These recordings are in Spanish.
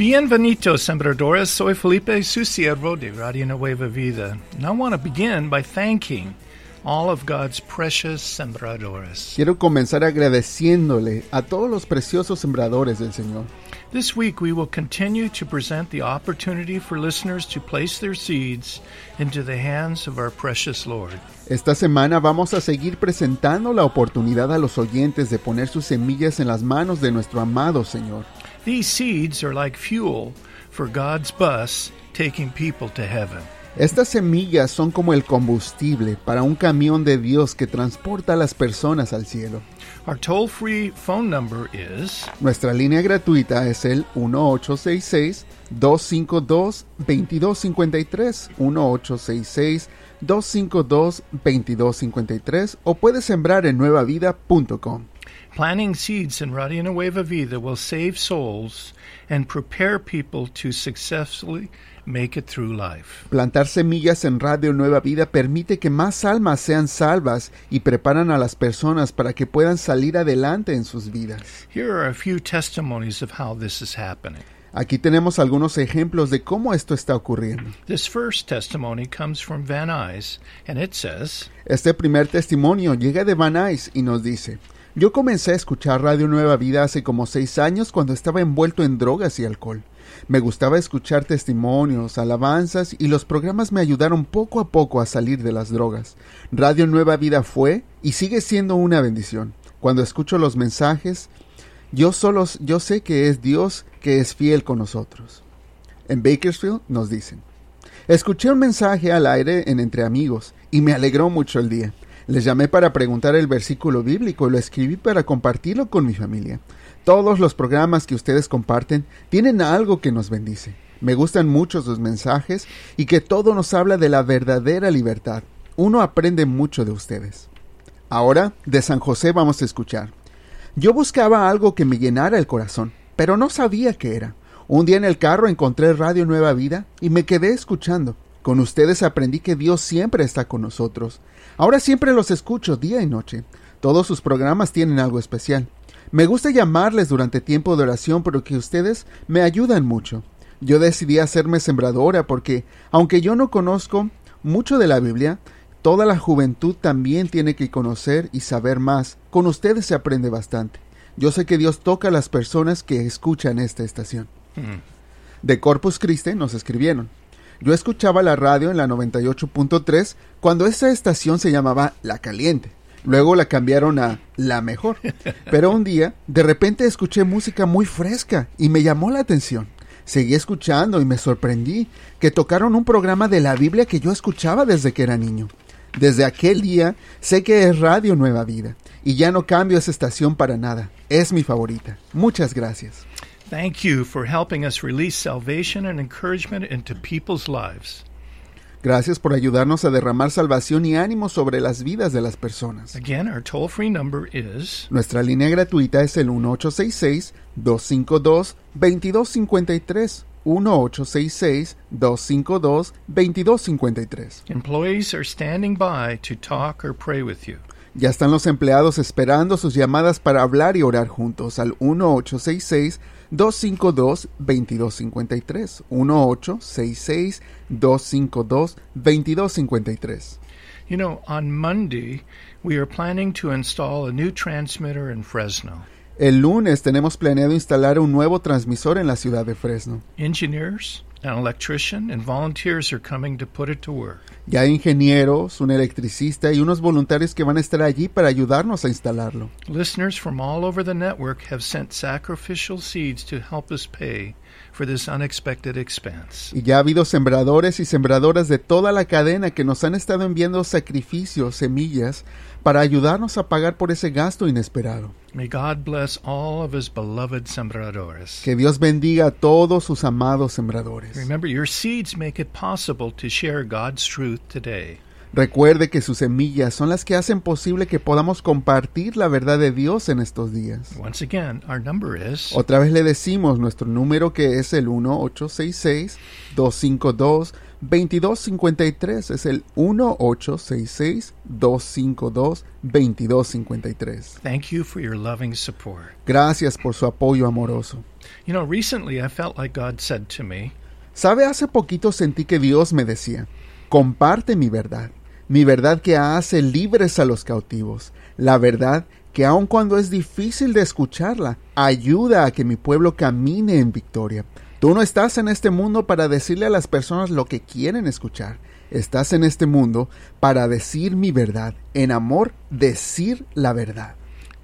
Bienvenidos, sembradores. Soy Felipe Susierro de Radio Nueva Vida. And I want to begin by thanking all of God's precious sembradores. Quiero comenzar agradeciéndole a todos los preciosos sembradores del Señor. This week we will continue to present the opportunity for listeners to place their seeds into the hands of our precious Lord. Esta semana vamos a seguir presentando la oportunidad a los oyentes de poner sus semillas en las manos de nuestro amado Señor. These seeds are like fuel for God's bus taking people to heaven. Estas semillas son como el combustible para un camión de Dios que transporta a las personas al cielo. Our toll-free phone number is Nuestra línea gratuita es el 1866-252-2253. 1866-252-2253 o puedes sembrar en nuevavida.com. planting seeds in Radio Nueva Vida will save souls and prepare people to successfully make it through life. Plantar semillas en Radio Nueva Vida permite que más almas sean salvas y preparan a las personas para que puedan salir adelante en sus vidas. Here are a few testimonies of how this is happening. Aquí tenemos algunos ejemplos de cómo esto está ocurriendo. This first testimony comes from Van Nuys, and it says, Este primer testimonio llega de Van Nuys y nos dice, yo comencé a escuchar Radio Nueva Vida hace como seis años cuando estaba envuelto en drogas y alcohol. Me gustaba escuchar testimonios, alabanzas y los programas me ayudaron poco a poco a salir de las drogas. Radio Nueva Vida fue y sigue siendo una bendición. Cuando escucho los mensajes, yo solo yo sé que es Dios que es fiel con nosotros. En Bakersfield nos dicen, escuché un mensaje al aire en Entre Amigos y me alegró mucho el día. Les llamé para preguntar el versículo bíblico y lo escribí para compartirlo con mi familia. Todos los programas que ustedes comparten tienen algo que nos bendice. Me gustan mucho sus mensajes y que todo nos habla de la verdadera libertad. Uno aprende mucho de ustedes. Ahora, de San José vamos a escuchar. Yo buscaba algo que me llenara el corazón, pero no sabía qué era. Un día en el carro encontré Radio Nueva Vida y me quedé escuchando. Con ustedes aprendí que Dios siempre está con nosotros. Ahora siempre los escucho día y noche. Todos sus programas tienen algo especial. Me gusta llamarles durante tiempo de oración porque ustedes me ayudan mucho. Yo decidí hacerme sembradora porque, aunque yo no conozco mucho de la Biblia, toda la juventud también tiene que conocer y saber más. Con ustedes se aprende bastante. Yo sé que Dios toca a las personas que escuchan esta estación. De Corpus Christi nos escribieron. Yo escuchaba la radio en la 98.3 cuando esa estación se llamaba La Caliente. Luego la cambiaron a La Mejor. Pero un día, de repente escuché música muy fresca y me llamó la atención. Seguí escuchando y me sorprendí que tocaron un programa de la Biblia que yo escuchaba desde que era niño. Desde aquel día sé que es Radio Nueva Vida y ya no cambio esa estación para nada. Es mi favorita. Muchas gracias. Thank you for helping us release salvation and encouragement into people's lives. Gracias por ayudarnos a derramar salvación y ánimo sobre las vidas de las personas. Again, our toll free number is Nuestra línea gratuita es el 1866-252-2253. 1866-252-2253. Employees are standing by to talk or pray with you. Ya están los empleados esperando sus llamadas para hablar y orar juntos al 1866-252-2253. 1866-252-2253. You know, on Monday, we are planning to install a new transmitter in Fresno. El lunes tenemos planeado instalar un nuevo transmisor en la ciudad de Fresno. Engineers, an electrician, and volunteers are coming to put it to work. Ya hay ingenieros, un electricista y unos voluntarios que van a estar allí para ayudarnos a instalarlo. Listeners from all over the network have sent sacrificial seeds to help us pay for this unexpected expense. Y ya ha habido sembradores y sembradoras de toda la cadena que nos han estado enviando sacrificios, semillas, para ayudarnos a pagar por ese gasto inesperado. May God bless all of his beloved sembradores. Que Dios bendiga a todos sus amados sembradores. Remember, your seeds make it possible to share God's truth today. Recuerde que sus semillas son las que hacen posible que podamos compartir la verdad de Dios en estos días. Once again, our number is Otra vez le decimos nuestro número que es el 1866-252 2253 es el 1866-252-2253. Thank you for your loving support. Gracias por su apoyo amoroso. You know, recently I felt like God said to me, Sabe, hace poquito sentí que Dios me decía, comparte mi verdad, mi verdad que hace libres a los cautivos, la verdad que aun cuando es difícil de escucharla, ayuda a que mi pueblo camine en victoria. Tú no estás en este mundo para decirle a las personas lo que quieren escuchar. Estás en este mundo para decir mi verdad, en amor decir la verdad.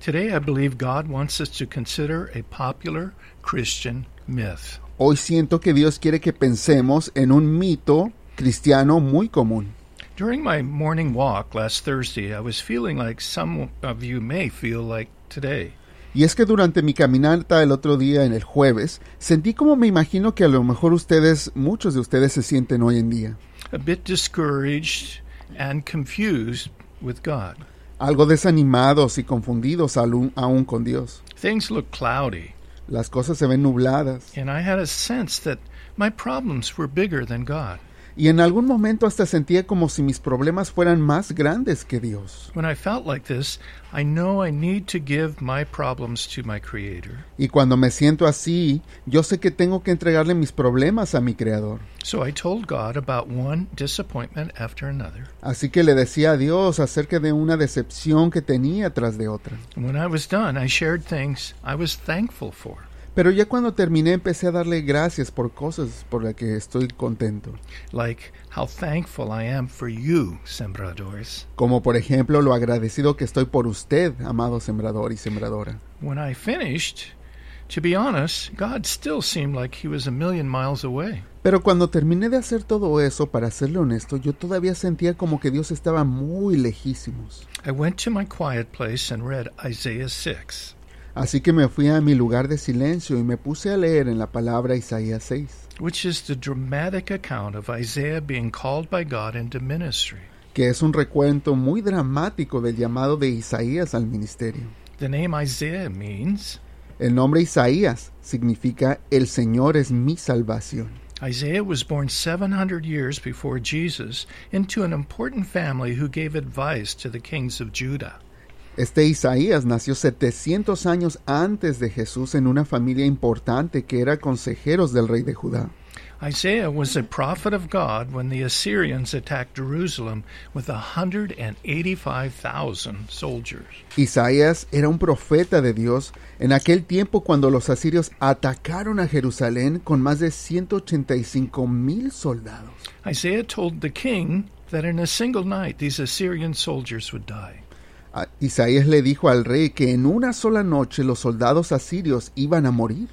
Today I believe God wants us to consider a popular Christian myth. Hoy siento que Dios quiere que pensemos en un mito cristiano muy común. During my morning walk last Thursday, I was feeling like some of you may feel like today. Y es que durante mi caminata el otro día en el jueves, sentí como me imagino que a lo mejor ustedes, muchos de ustedes se sienten hoy en día. A bit discouraged and confused with God. Algo desanimados y confundidos aún, aún con Dios. Things look cloudy, Las cosas se ven nubladas. and I had a sense that my problems were bigger than God. Y en algún momento hasta sentía como si mis problemas fueran más grandes que Dios. When I felt like this, I know I need to give my problems to my Creator. Y cuando me siento así, yo sé que tengo que entregarle mis problemas a mi Creador. So I told God about one disappointment after another. Así que le decía a Dios acerca de una decepción que tenía tras de otra. When I was done, I shared things I was thankful for. Pero ya cuando terminé empecé a darle gracias por cosas por las que estoy contento. like how thankful I am for you, sembradores. Como por ejemplo lo agradecido que estoy por usted, amado sembrador y sembradora. When I finished, to be honest, God still seemed like he was a million miles away. Pero cuando terminé de hacer todo eso, para serle honesto, yo todavía sentía como que Dios estaba muy lejísimos. I went to my quiet place and read Isaiah 6. Así que me fui a mi lugar de silencio y me puse a leer en la palabra Isaías 6, which is the dramatic account of Isaiah being called by God into ministry. que es un recuento muy dramático del llamado de Isaías al ministerio. The name Isaiah means El nombre Isaías significa El Señor es mi salvación. Isaiah was born 700 years before Jesus into an important family who gave advice to the kings of Judah. Este Isaías nació 700 años antes de Jesús en una familia importante que era consejeros del rey de Judá. Isaiah was a prophet of God when the Assyrians attacked Jerusalem with 185,000 soldiers. Isaías era un profeta de Dios en aquel tiempo cuando los asirios atacaron a Jerusalén con más de 185 mil soldados. Isaiah told the king that in a single night these Assyrian soldiers would die. Isaías le dijo al rey que en una sola noche los soldados asirios iban a morir.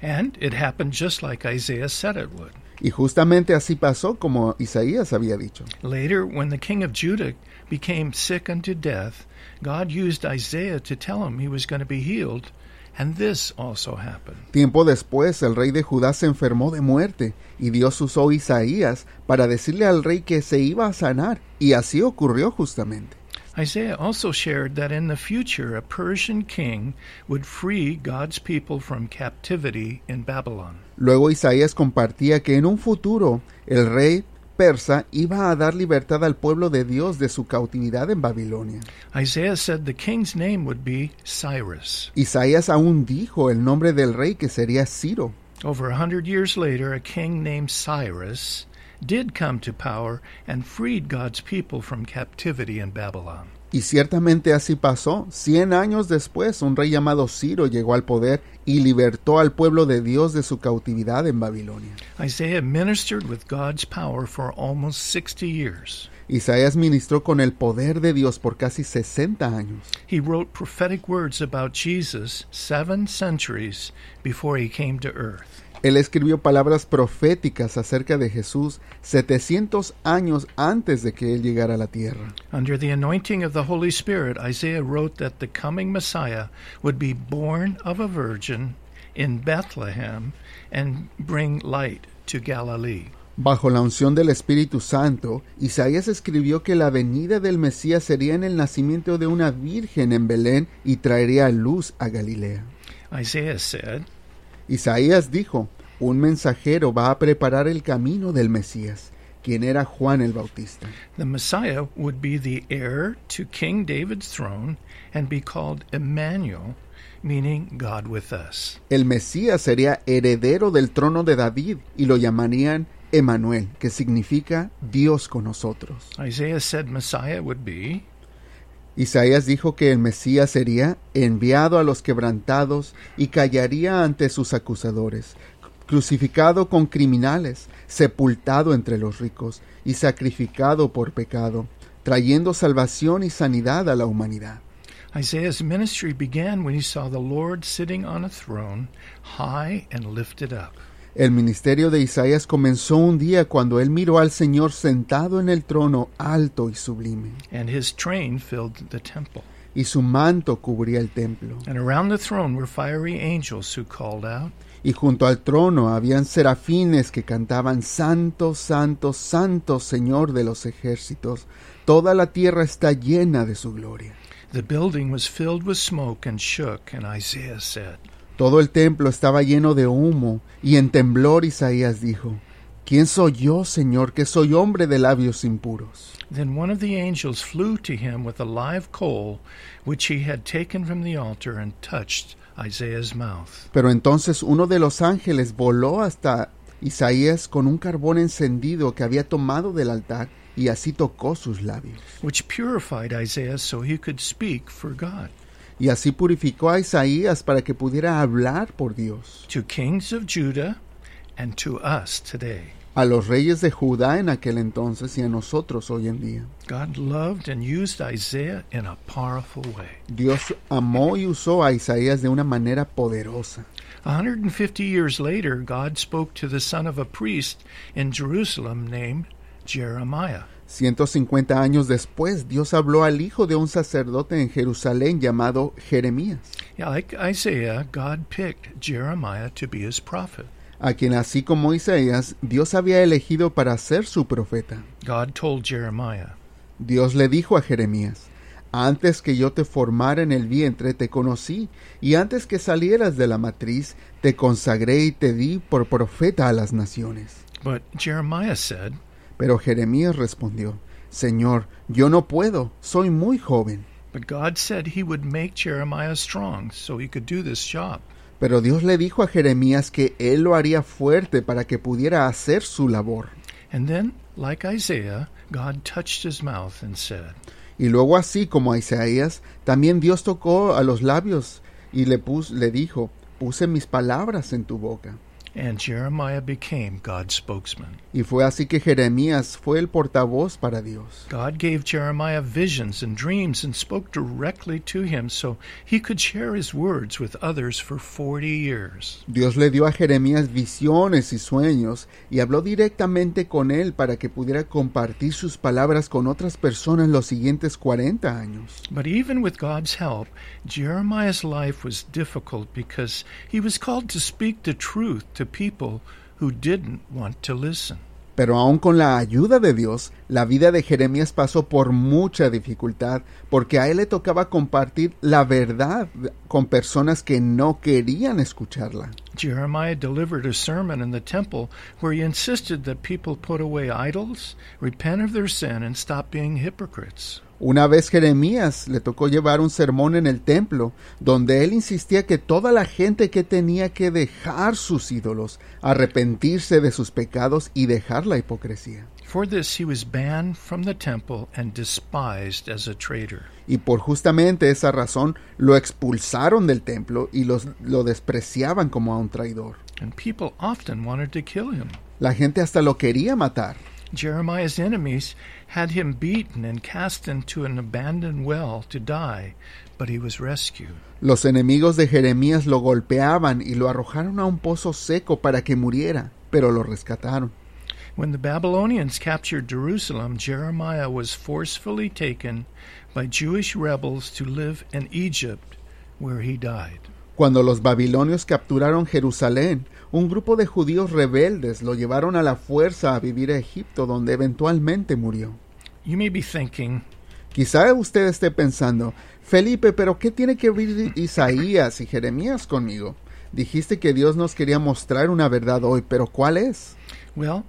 And it happened just like Isaiah said it would. Y justamente así pasó como Isaías había dicho. Later, when the king of Judah became sick unto death, God used Isaiah to tell him he was going to be healed, and this also happened. Tiempo después el rey de Judá se enfermó de muerte y Dios usó Isaías para decirle al rey que se iba a sanar y así ocurrió justamente. Isaiah also shared that in the future a Persian king would free God's people from captivity in Babylon. Luego Isaías compartía que en un futuro el rey persa iba a dar libertad al pueblo de Dios de su cautividad en Babilonia. Isaiah said the king's name would be Cyrus. Isaías aún dijo el nombre del rey que sería Ciro. Over a hundred years later, a king named Cyrus did come to power and freed God's people from captivity in Babylon. Y ciertamente así pasó. Cien años después, un rey llamado Ciro llegó al poder y libertó al pueblo de Dios de su cautividad en Babilonia. Isaiah ministered with God's power for almost 60 years. Isaías ministró con el poder de Dios por casi 60 años. He wrote prophetic words about Jesus seven centuries before he came to earth. Él escribió palabras proféticas acerca de Jesús 700 años antes de que él llegara a la tierra. Under the anointing of the Holy Spirit, Isaiah wrote that the coming Messiah would be born of a virgin in Bethlehem and bring light to Galilee. Bajo la unción del Espíritu Santo, Isaías escribió que la venida del Mesías sería en el nacimiento de una virgen en Belén y traería luz a Galilea. Isaiah said, Isaías dijo, un mensajero va a preparar el camino del Mesías. quien era Juan el Bautista. The Messiah would be the heir to King David's throne and be called Emmanuel, meaning God with us. El Mesías sería heredero del trono de David y lo llamarían Emanuel, que significa Dios con nosotros. Isaiah said Messiah would be Isaías dijo que el Mesías sería enviado a los quebrantados y callaría ante sus acusadores, crucificado con criminales, sepultado entre los ricos y sacrificado por pecado, trayendo salvación y sanidad a la humanidad. Isaiah's ministry began when he saw the Lord sitting on a throne, high and lifted up. El ministerio de Isaías comenzó un día cuando él miró al Señor sentado en el trono alto y sublime, and his train filled the temple. y su manto cubría el templo. And around the throne were fiery angels who called out, Y junto al trono habían serafines que cantaban Santo, Santo, Santo Señor de los ejércitos. Toda la tierra está llena de su gloria. The building was filled with smoke and shook, and Isaiah said, Todo el templo estaba lleno de humo, y en temblor Isaías dijo, ¿Quién soy yo, Señor, que soy hombre de labios impuros? Then one of the angels flew to him with a live coal, which he had taken from the altar, and touched Isaiah's mouth. Pero entonces uno de los ángeles voló hasta Isaías con un carbón encendido que había tomado del altar, y así tocó sus labios. which purified Isaiah so he could speak for God. Y así purificó a Isaías para que pudiera hablar por Dios. To kings of Judah and to us today. a los reyes de Judá en aquel entonces y a nosotros hoy en día. God loved and used Isaiah in a powerful way. Dios amó y usó a Isaías de una manera poderosa. 150 years later, God spoke to the son of a priest in Jerusalem named Jeremiah. 150 años después, Dios habló al hijo de un sacerdote en Jerusalén llamado Jeremías, Yeah, like Isaiah, God picked Jeremiah to be his prophet. a quien así como Isaías, Dios había elegido para ser su profeta. God told Jeremiah, Dios le dijo a Jeremías, Antes que yo te formara en el vientre te conocí, y antes que salieras de la matriz te consagré y te di por profeta a las naciones. But Jeremiah said, Pero Jeremías respondió, Señor, yo no puedo, soy muy joven. But God said he would make Jeremiah strong so he could do this job. Pero Dios le dijo a Jeremías que él lo haría fuerte para que pudiera hacer su labor. And then, like Isaiah, God touched his mouth and said, Y luego así como a Isaías, también Dios tocó a los labios y le, pus- le dijo, puse mis palabras en tu boca. And Jeremiah became God's spokesman. Y fue así que Jeremías fue el portavoz para Dios. God gave Jeremiah visions and dreams and spoke directly to him so he could share his words with others for 40 years. Dios le dio a Jeremías visiones y sueños y habló directamente con él para que pudiera compartir sus palabras con otras personas los siguientes 40 años. But even with God's help, Jeremiah's life was difficult because he was called to speak the truth to people who didn't want to listen. Pero aun con la ayuda de Dios, la vida de Jeremías pasó por mucha dificultad, porque a él le tocaba compartir la verdad con personas que no querían escucharla. Jeremiah delivered a sermon in the temple where he insisted that people put away idols, repent of their sin, and stop being hypocrites. Una vez Jeremías le tocó llevar un sermón en el templo, donde él insistía que toda la gente que tenía que dejar sus ídolos, arrepentirse de sus pecados y dejar la hipocresía. For this he was banned from the temple and despised as a traitor. Y por justamente esa razón lo expulsaron del templo y los, lo despreciaban como a un traidor. And people often wanted to kill him. La gente hasta lo quería matar. Jeremiah's enemies had him beaten and cast into an abandoned well to die, but he was rescued. Los enemigos de Jeremías lo golpeaban y lo arrojaron a un pozo seco para que muriera, pero lo rescataron. When the Babylonians captured Jerusalem, Jeremiah was forcefully taken by Jewish rebels to live in Egypt, where he died. Cuando los babilonios capturaron Jerusalén, un grupo de judíos rebeldes lo llevaron a la fuerza a vivir a Egipto, donde eventualmente murió. You may be thinking, Quizá usted esté pensando, Felipe, pero ¿qué tiene que ver Isaías y Jeremías conmigo? Dijiste que Dios nos quería mostrar una verdad hoy, pero ¿cuál es? well,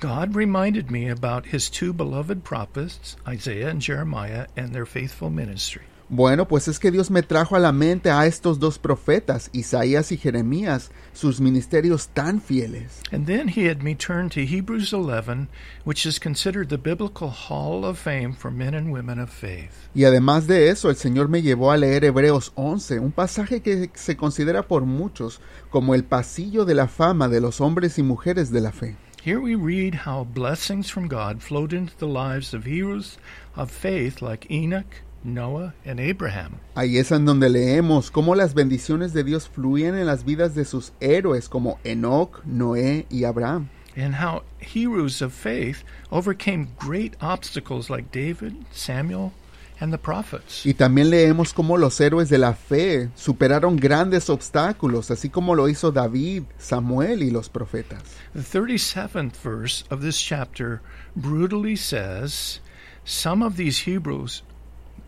God reminded me about his two beloved prophets, Isaiah and Jeremiah, and their faithful ministry. Bueno, pues es que Dios me trajo a la mente a estos dos profetas, Isaías y Jeremías, sus ministerios tan fieles. And then he had me turn to Hebrews 11, which is considered the biblical hall of fame for men and women of faith. Y además de eso, el Señor me llevó a leer Hebreos 11, un pasaje que se considera por muchos como el pasillo de la fama de los hombres y mujeres de la fe. Here we read how blessings from God flowed into the lives of heroes of faith like Enoch, Noah, and Abraham. Ahí es en donde leemos cómo las bendiciones de Dios fluían en las vidas de sus héroes como Enoch, Noé y Abraham. and how heroes of faith overcame great obstacles like David, Samuel, and the prophets. Y también leemos cómo los héroes de la fe superaron grandes obstáculos, así como lo hizo David, Samuel y los profetas. The 37th verse of this chapter brutally says some of these Hebrews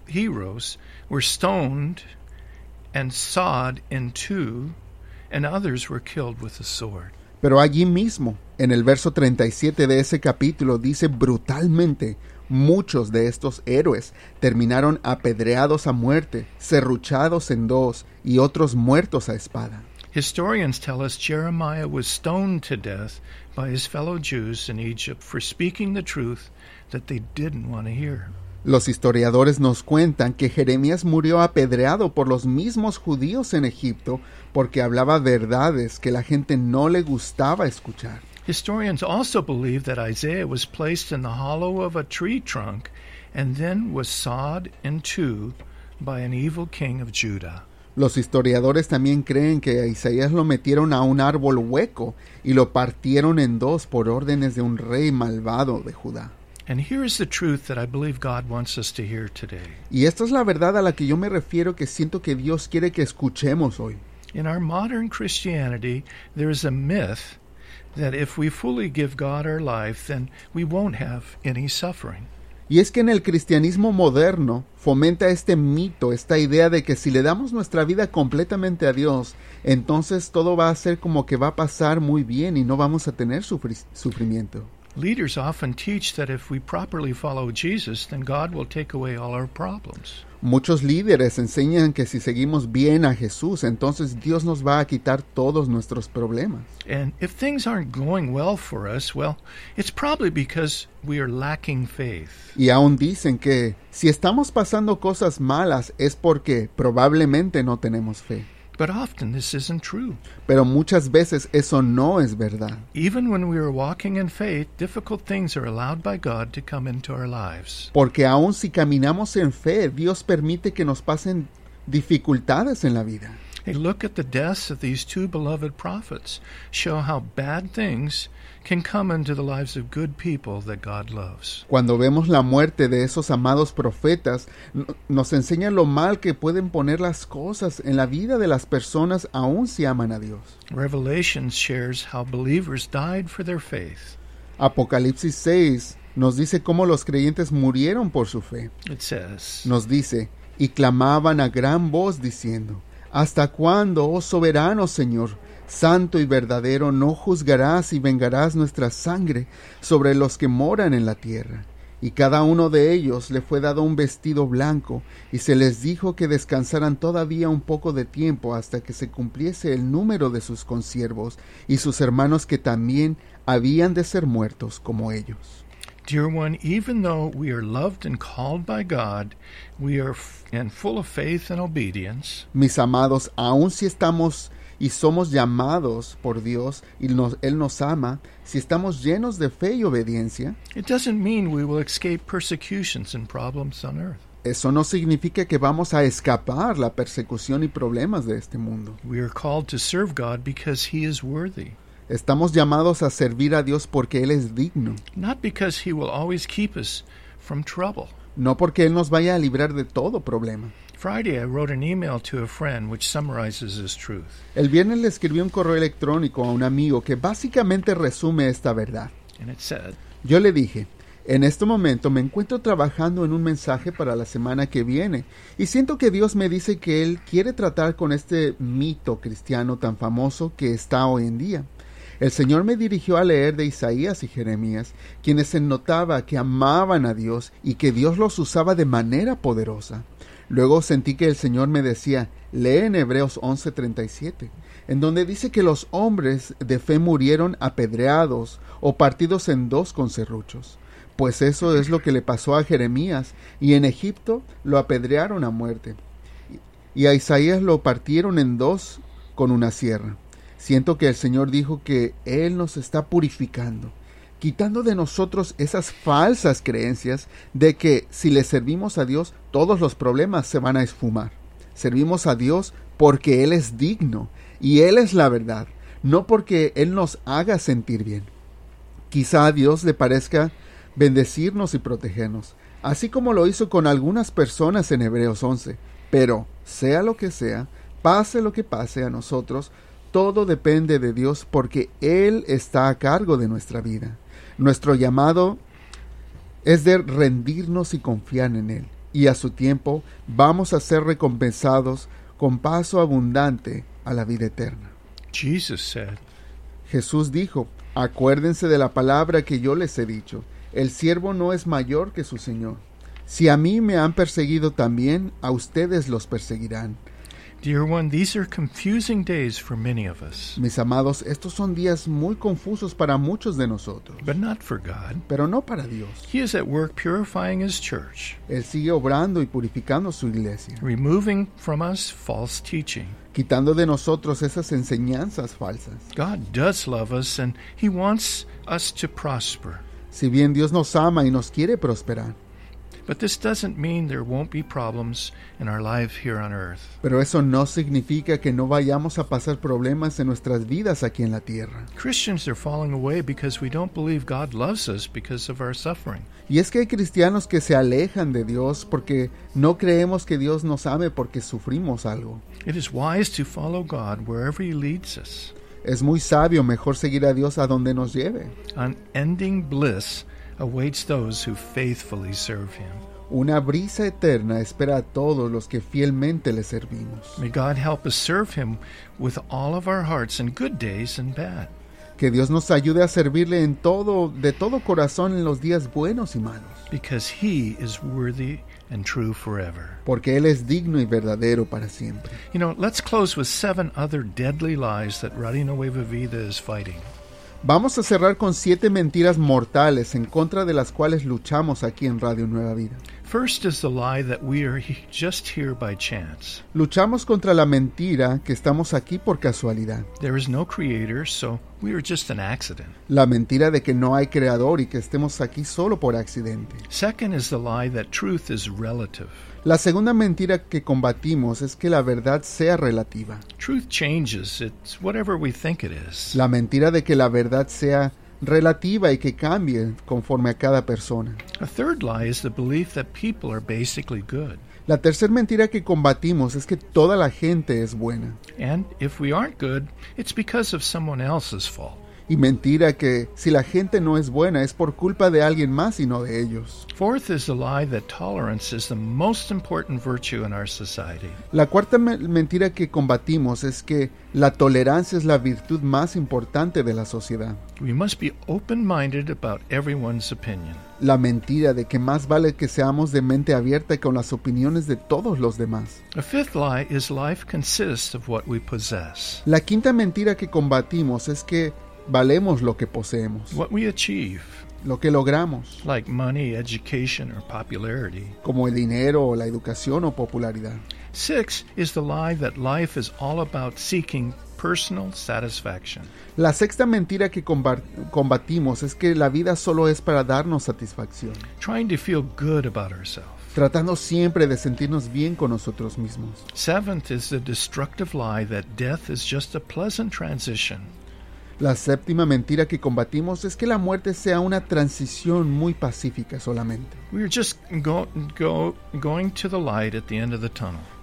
heroes were stoned and sawed in two and others were killed with the sword. Pero allí mismo, en el verso 37 de ese capítulo, dice brutalmente, muchos de estos héroes terminaron apedreados a muerte, serruchados en dos y otros muertos a espada. Historians tell us Jeremiah was stoned to death by his fellow Jews in Egypt for speaking the truth that they didn't want to hear. Los historiadores nos cuentan que Jeremías murió apedreado por los mismos judíos en Egipto porque hablaba verdades que la gente no le gustaba escuchar. Historians also believe that Isaiah was placed in the hollow of a tree trunk and then was sawed in two by an evil king of Judah. Los historiadores también creen que a Isaías lo metieron a un árbol hueco y lo partieron en dos por órdenes de un rey malvado de Judá. And here is the truth that I believe God wants us to hear today. Y esta es la verdad a la que yo me refiero que siento que Dios quiere que escuchemos hoy. In our modern Christianity, there is a myth that if we fully give God our life, then we won't have any suffering. Y es que en el cristianismo moderno fomenta este mito, esta idea de que si le damos nuestra vida completamente a Dios, entonces todo va a ser como que va a pasar muy bien y no vamos a tener sufri- sufrimiento. Leaders often teach that if we properly follow Jesus, then God will take away all our problems. Muchos líderes enseñan que si seguimos bien a Jesús, entonces Dios nos va a quitar todos nuestros problemas. And if things aren't going well for us, well, it's probably because we are lacking faith. Y aún dicen que si estamos pasando cosas malas es porque probablemente no tenemos fe. But often this isn't true. Pero muchas veces eso no es verdad. Even when we are walking in faith, difficult things are allowed by God to come into our lives. Porque aun si caminamos en fe, Dios permite que nos pasen dificultades en la vida. A look at the deaths of these two beloved prophets show how bad things can come into the lives of good people that God loves. Cuando vemos la muerte de esos amados profetas, no- nos enseña lo mal que pueden poner las cosas en la vida de las personas aun si aman a Dios. Revelation shares how believers died for their faith. Apocalipsis 6 nos dice cómo los creyentes murieron por su fe. It says, Nos dice, y clamaban a gran voz diciendo, ¿Hasta cuándo, oh soberano Señor, santo y verdadero, no juzgarás y vengarás nuestra sangre sobre los que moran en la tierra? Y cada uno de ellos le fue dado un vestido blanco, y se les dijo que descansaran todavía un poco de tiempo hasta que se cumpliese el número de sus consiervos y sus hermanos que también habían de ser muertos como ellos. Dear one, even though we are loved and called by God, we are and full of faith and obedience, Mis amados, aun si estamos y somos llamados por Dios y nos- Él nos ama, si estamos llenos de fe y obediencia, it doesn't mean we will escape persecutions and problems on earth. eso no significa que vamos a escapar la persecución y problemas de este mundo. We are called to serve God because He is worthy, Estamos llamados a servir a Dios porque Él es digno, not because He will always keep us from trouble. No porque Él nos vaya a librar de todo problema. Friday, I wrote an email to a friend which summarizes this truth. El viernes le escribí un correo electrónico a un amigo que básicamente resume esta verdad. And it said, Yo le dije, en este momento me encuentro trabajando en un mensaje para la semana que viene y siento que Dios me dice que Él quiere tratar con este mito cristiano tan famoso que está hoy en día. El Señor me dirigió a leer de Isaías y Jeremías, quienes se notaba que amaban a Dios y que Dios los usaba de manera poderosa. Luego sentí que el Señor me decía, lee en Hebreos 11:37, en donde dice que los hombres de fe murieron apedreados o partidos en dos con serruchos. Pues eso es lo que le pasó a Jeremías, y en Egipto lo apedrearon a muerte. Y a Isaías lo partieron en dos con una sierra. Siento que el Señor dijo que Él nos está purificando, quitando de nosotros esas falsas creencias de que si le servimos a Dios todos los problemas se van a esfumar. Servimos a Dios porque Él es digno y Él es la verdad, no porque Él nos haga sentir bien. Quizá a Dios le parezca bendecirnos y protegernos, así como lo hizo con algunas personas en Hebreos 11, pero sea lo que sea, pase lo que pase a nosotros, todo depende de Dios porque Él está a cargo de nuestra vida. Nuestro llamado es de rendirnos y confiar en Él. Y a su tiempo vamos a ser recompensados con paso abundante a la vida eterna. Jesus said, Jesús dijo, acuérdense de la palabra que yo les he dicho, el siervo no es mayor que su Señor. Si a mí me han perseguido también, a ustedes los perseguirán. Dear one, these are confusing days for many of us, Mis amados, estos son días muy confusos para muchos de nosotros, but not for God. pero no para Dios. He is at work purifying His church, Él sigue obrando y purificando su iglesia, removing from us false teaching. quitando de nosotros esas enseñanzas falsas. God does love us, and He wants us to prosper. Si bien Dios nos ama y nos quiere prosperar, But this doesn't mean there won't be problems in our life here on earth. pero eso no significa que no vayamos a pasar problemas en nuestras vidas aquí en la tierra. Christians are falling away because we don't believe God loves us because of our suffering. Y es que hay cristianos que se alejan de Dios porque no creemos que Dios nos ame porque sufrimos algo. It is wise to follow God wherever He leads us. Es muy sabio mejor seguir a Dios a donde nos lleve. Unending bliss awaits those who faithfully serve Him. Una brisa eterna espera a todos los que fielmente le servimos. May God help us serve Him with all of our hearts in good days and bad. Que Dios nos ayude a servirle en todo, de todo corazón en los días buenos y malos, because he is worthy and true forever. porque Él es digno y verdadero para siempre. You know, let's close with seven other deadly lies that Radio Nueva Vida is fighting. Vamos a cerrar con siete mentiras mortales en contra de las cuales luchamos aquí en Radio Nueva Vida. First is the lie that we are just here by chance. Luchamos contra la mentira que estamos aquí por casualidad. There is no creator, so we are just an accident. La mentira de que no hay creador y que estemos aquí solo por accidente. Second is the lie that truth is relative. La segunda mentira que combatimos es que la verdad sea relativa. Truth changes, it's whatever we think it is. La mentira de que la verdad sea relativa y que cambie conforme a cada persona. A third lie is the belief that people are basically good. La tercera mentira que combatimos es que toda la gente es buena. And if we aren't good, it's because of someone else's fault. Y mentira que si la gente no es buena es por culpa de alguien más y no de ellos. Fourth is the lie that tolerance is the most important virtue in our society. La cuarta me- mentira que combatimos es que la tolerancia es la virtud más importante de la sociedad. We must be open minded about everyone's opinion. La mentira de que más vale que seamos de mente abierta con las opiniones de todos los demás. A fifth lie is life consists of what we possess, La quinta mentira que combatimos es que valemos lo que poseemos, what we achieve, lo que logramos, like money, education, or popularity. como el dinero o la educación o popularidad. Six is the lie that life is all about seeking personal satisfaction. La sexta mentira que comba- combatimos es que la vida solo es para darnos satisfacción, trying to feel good about ourselves. tratando siempre de sentirnos bien con nosotros mismos. Seventh is the destructive lie that death is just a pleasant transition. La séptima mentira que combatimos es que la muerte sea una transición muy pacífica solamente,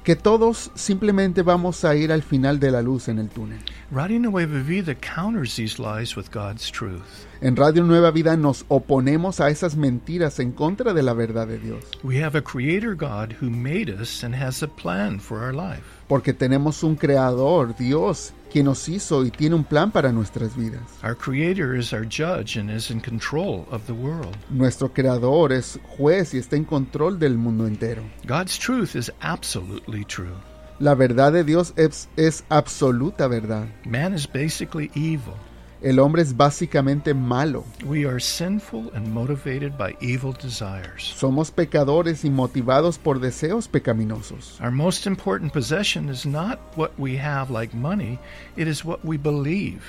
que todos simplemente vamos a ir al final de la luz en el túnel. Radio Nueva Vida counters these lies with God's truth. En Radio Nueva Vida nos oponemos a esas mentiras en contra de la verdad de Dios, porque tenemos un creador, Dios, quien nos hizo y tiene un plan para nuestras vidas. Our Creator is our judge and is in control of the world. Nuestro Creador es juez y está en control del mundo entero. God's truth is absolutely true. La verdad de Dios es, es absoluta verdad. Man is basically evil. El hombre es básicamente malo. We are sinful and motivated by evil desires. Somos pecadores y motivados por deseos pecaminosos. Our most important possession is not what we have like money, it is what we believe.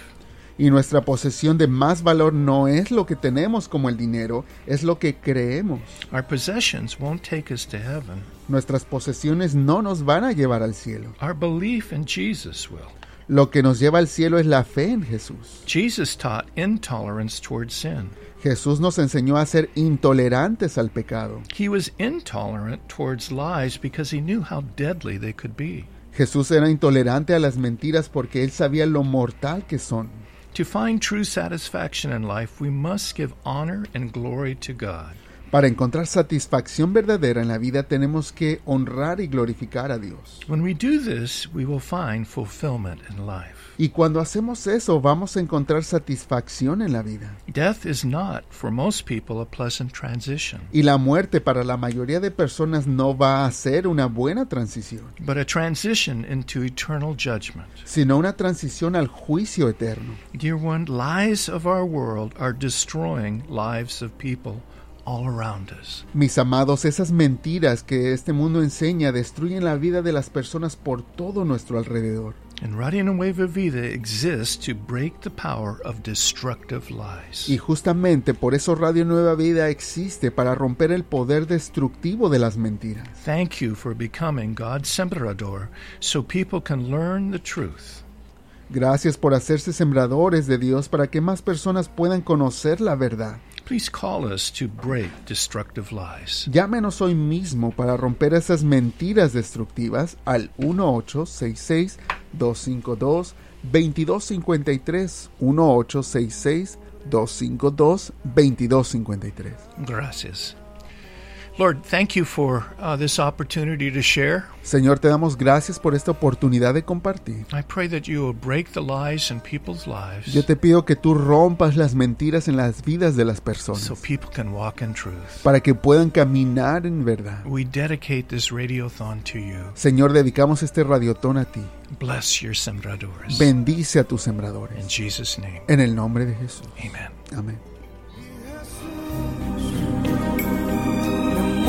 Y nuestra posesión de más valor no es lo que tenemos como el dinero, es lo que creemos. Our possessions won't take us to heaven. Nuestras posesiones no nos van a llevar al cielo. Our belief in Jesus will. Lo que nos lleva al cielo es la fe en Jesús. Jesus taught intolerance towards sin. Jesús nos enseñó a ser intolerantes al pecado. He was intolerant towards lies because he knew how deadly they could be. Jesús era intolerante a las mentiras porque él sabía lo mortal que son. To find true satisfaction in life, we must give honor and glory to God. Para encontrar satisfacción verdadera en la vida tenemos que honrar y glorificar a Dios. When we do this, we will find fulfillment in life. Y cuando hacemos eso vamos a encontrar satisfacción en la vida. Death is not, for most people, a pleasant transition, Y la muerte para la mayoría de personas no va a ser una buena transición, but a transition into eternal judgment. sino una transición al juicio eterno. Dear one, lies of our world are destroying lives of people all around us. Mis amados, esas mentiras que este mundo enseña destruyen la vida de las personas por todo nuestro alrededor. And Radio Nueva Vida exists to break the power of destructive lies. Y justamente por eso Radio Nueva Vida existe para romper el poder destructivo de las mentiras. Thank you for becoming God's sembrador so people can learn the truth. Gracias por hacerse sembradores de Dios para que más personas puedan conocer la verdad. Please call us to break destructive lies. Llámenos hoy mismo para romper esas mentiras destructivas al 1866-252-2253. 1866-252-2253. Gracias. Lord, thank you for uh, this opportunity to share. Señor, te damos gracias por esta oportunidad de compartir. I pray that you will break the lies in people's lives Yo te pido que tú rompas las mentiras en las vidas de las personas so people can walk in truth. para que puedan caminar en verdad. We dedicate this radiothon to you. Señor, dedicamos este radiotón a ti. Bless your sembradores. Bendice a tus In sembradores. Jesus' name, En el nombre de Jesús. amen. Amén.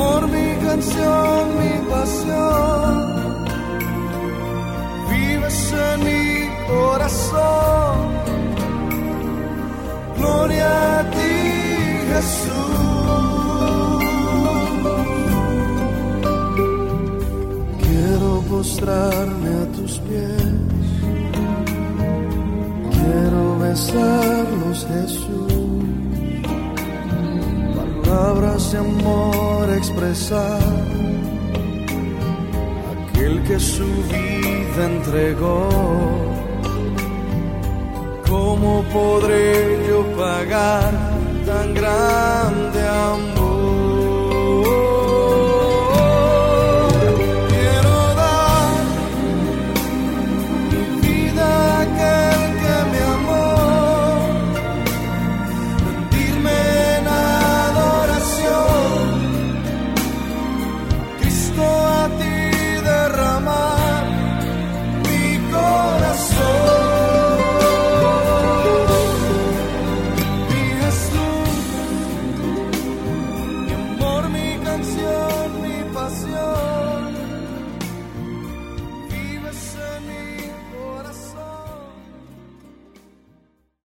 Amor, mi canción, mi pasión. Vives en mi corazón. Gloria a ti, Jesús. Quiero postrarme a tus pies. Quiero besarlos, Jesús palabras de amor expresar aquel que su vida entregó. ¿Cómo podré yo pagar tan grande amor?